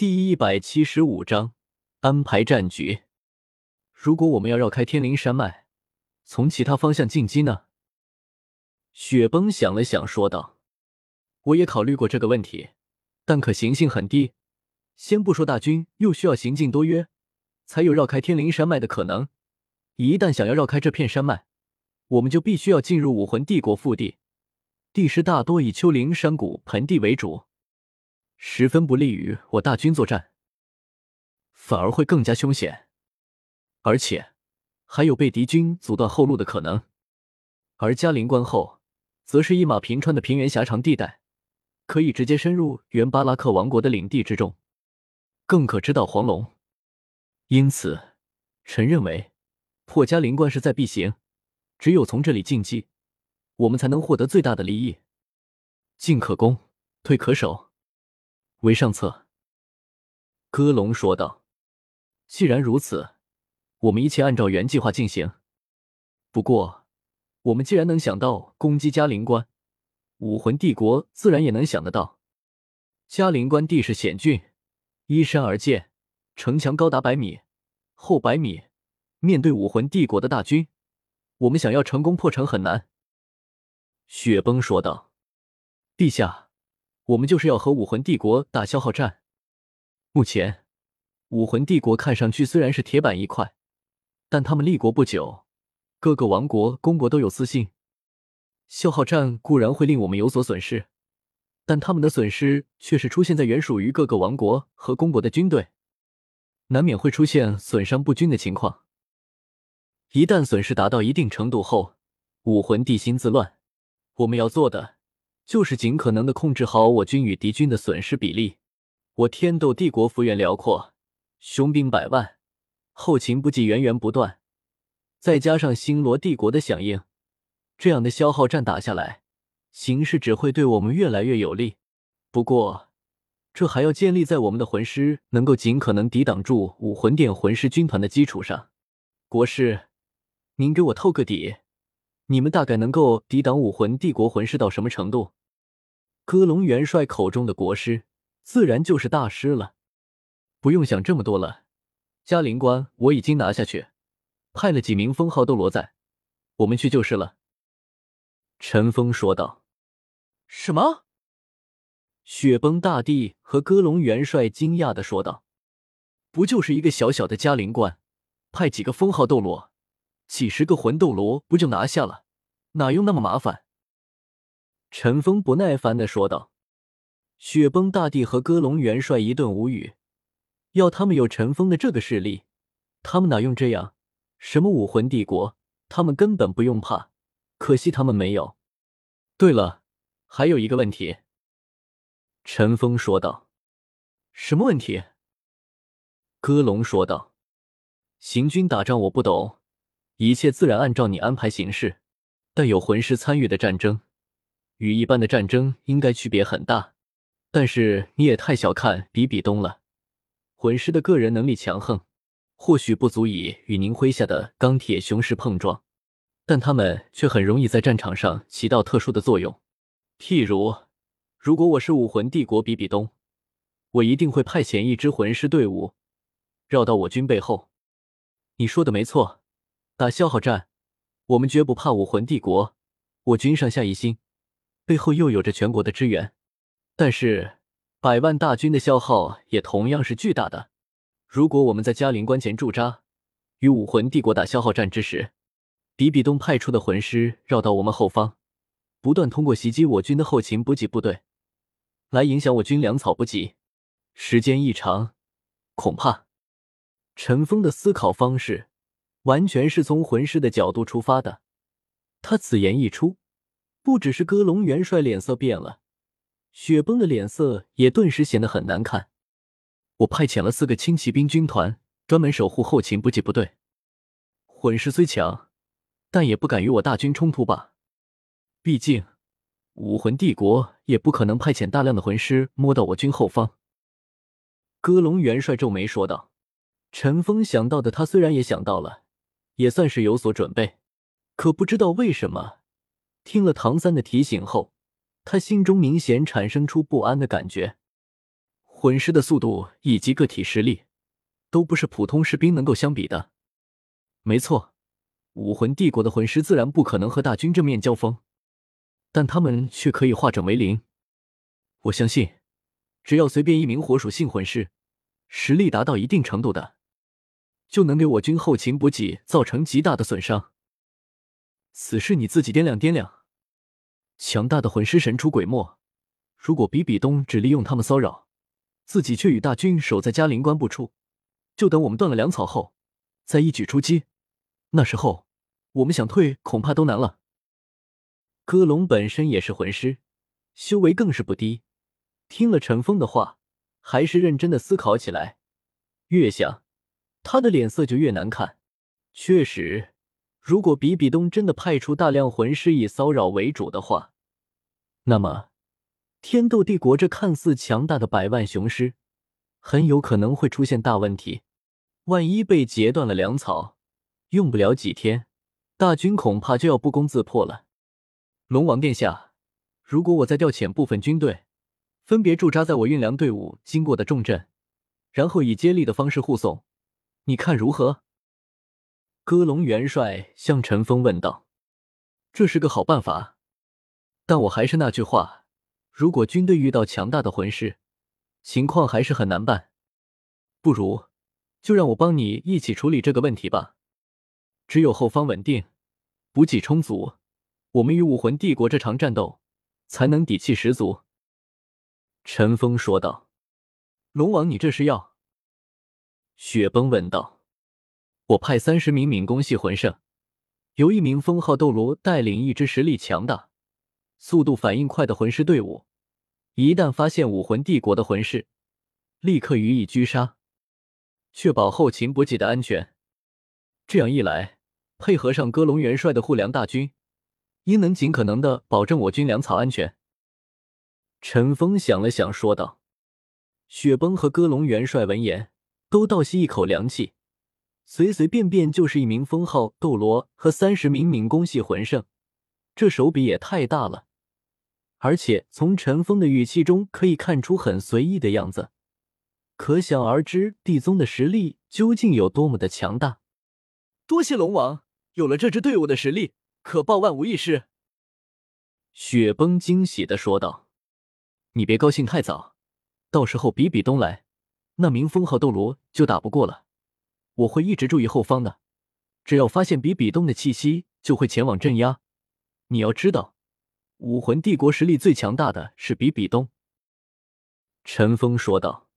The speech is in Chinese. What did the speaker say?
第一百七十五章安排战局。如果我们要绕开天灵山脉，从其他方向进击呢？雪崩想了想，说道：“我也考虑过这个问题，但可行性很低。先不说大军又需要行进多约，才有绕开天灵山脉的可能。一旦想要绕开这片山脉，我们就必须要进入武魂帝国腹地，地势大多以丘陵山谷盆地为主。”十分不利于我大军作战，反而会更加凶险，而且还有被敌军阻断后路的可能。而嘉陵关后，则是一马平川的平原狭长地带，可以直接深入原巴拉克王国的领地之中，更可直捣黄龙。因此，臣认为破嘉陵关势在必行，只有从这里进击，我们才能获得最大的利益。进可攻，退可守。为上策，歌龙说道：“既然如此，我们一切按照原计划进行。不过，我们既然能想到攻击嘉陵关，武魂帝国自然也能想得到。嘉陵关地势险峻，依山而建，城墙高达百米，厚百米。面对武魂帝国的大军，我们想要成功破城很难。”雪崩说道：“陛下。”我们就是要和武魂帝国打消耗战。目前，武魂帝国看上去虽然是铁板一块，但他们立国不久，各个王国、公国都有私心。消耗战固然会令我们有所损失，但他们的损失却是出现在原属于各个王国和公国的军队，难免会出现损伤不均的情况。一旦损失达到一定程度后，武魂帝心自乱。我们要做的。就是尽可能的控制好我军与敌军的损失比例。我天斗帝国幅员辽阔，雄兵百万，后勤补给源源不断，再加上星罗帝国的响应，这样的消耗战打下来，形势只会对我们越来越有利。不过，这还要建立在我们的魂师能够尽可能抵挡住武魂殿魂师军团的基础上。国师，您给我透个底，你们大概能够抵挡武魂帝国魂师到什么程度？歌龙元帅口中的国师，自然就是大师了。不用想这么多了，嘉陵关我已经拿下去，派了几名封号斗罗在，我们去就是了。”陈峰说道。“什么？”雪崩大帝和戈隆元帅惊讶的说道，“不就是一个小小的嘉陵关，派几个封号斗罗，几十个魂斗罗不就拿下了？哪用那么麻烦？”陈峰不耐烦的说道：“雪崩大帝和歌龙元帅一顿无语。要他们有陈峰的这个势力，他们哪用这样？什么武魂帝国，他们根本不用怕。可惜他们没有。对了，还有一个问题。”陈峰说道：“什么问题？”歌龙说道：“行军打仗我不懂，一切自然按照你安排行事。但有魂师参与的战争。”与一般的战争应该区别很大，但是你也太小看比比东了。魂师的个人能力强横，或许不足以与您麾下的钢铁雄狮碰撞，但他们却很容易在战场上起到特殊的作用。譬如，如果我是武魂帝国比比东，我一定会派遣一支魂师队伍绕到我军背后。你说的没错，打消耗战，我们绝不怕武魂帝国，我军上下一心。背后又有着全国的支援，但是百万大军的消耗也同样是巨大的。如果我们在嘉陵关前驻扎，与武魂帝国打消耗战之时，比比东派出的魂师绕到我们后方，不断通过袭击我军的后勤补给部队，来影响我军粮草补给，时间一长，恐怕陈峰的思考方式完全是从魂师的角度出发的。他此言一出。不只是歌龙元帅脸色变了，雪崩的脸色也顿时显得很难看。我派遣了四个轻骑兵军团，专门守护后勤补给部队。魂师虽强，但也不敢与我大军冲突吧？毕竟，武魂帝国也不可能派遣大量的魂师摸到我军后方。歌龙元帅皱眉说道：“陈峰想到的，他虽然也想到了，也算是有所准备，可不知道为什么。”听了唐三的提醒后，他心中明显产生出不安的感觉。魂师的速度以及个体实力，都不是普通士兵能够相比的。没错，武魂帝国的魂师自然不可能和大军正面交锋，但他们却可以化整为零。我相信，只要随便一名火属性魂师，实力达到一定程度的，就能给我军后勤补给造成极大的损伤。此事你自己掂量掂量。强大的魂师神出鬼没，如果比比东只利用他们骚扰，自己却与大军守在嘉陵关不出，就等我们断了粮草后，再一举出击，那时候我们想退恐怕都难了。戈龙本身也是魂师，修为更是不低，听了陈峰的话，还是认真的思考起来。越想，他的脸色就越难看。确实。如果比比东真的派出大量魂师以骚扰为主的话，那么天斗帝国这看似强大的百万雄师，很有可能会出现大问题。万一被截断了粮草，用不了几天，大军恐怕就要不攻自破了。龙王殿下，如果我再调遣部分军队，分别驻扎在我运粮队伍经过的重镇，然后以接力的方式护送，你看如何？戈隆元帅向陈峰问道：“这是个好办法，但我还是那句话，如果军队遇到强大的魂师，情况还是很难办。不如就让我帮你一起处理这个问题吧。只有后方稳定，补给充足，我们与武魂帝国这场战斗才能底气十足。”陈峰说道。“龙王，你这是要？”雪崩问道。我派三十名敏攻系魂圣，由一名封号斗罗带领一支实力强大、速度反应快的魂师队伍。一旦发现武魂帝国的魂师，立刻予以狙杀，确保后勤补给的安全。这样一来，配合上戈隆元帅的护粮大军，应能尽可能的保证我军粮草安全。陈峰想了想，说道：“雪崩和戈隆元帅闻言，都倒吸一口凉气。”随随便便就是一名封号斗罗和三十名敏攻系魂圣，这手笔也太大了。而且从陈峰的语气中可以看出很随意的样子，可想而知地宗的实力究竟有多么的强大。多谢龙王，有了这支队伍的实力，可报万无一失。雪崩惊喜的说道：“你别高兴太早，到时候比比东来，那名封号斗罗就打不过了。”我会一直注意后方的，只要发现比比东的气息，就会前往镇压。你要知道，武魂帝国实力最强大的是比比东。”陈峰说道。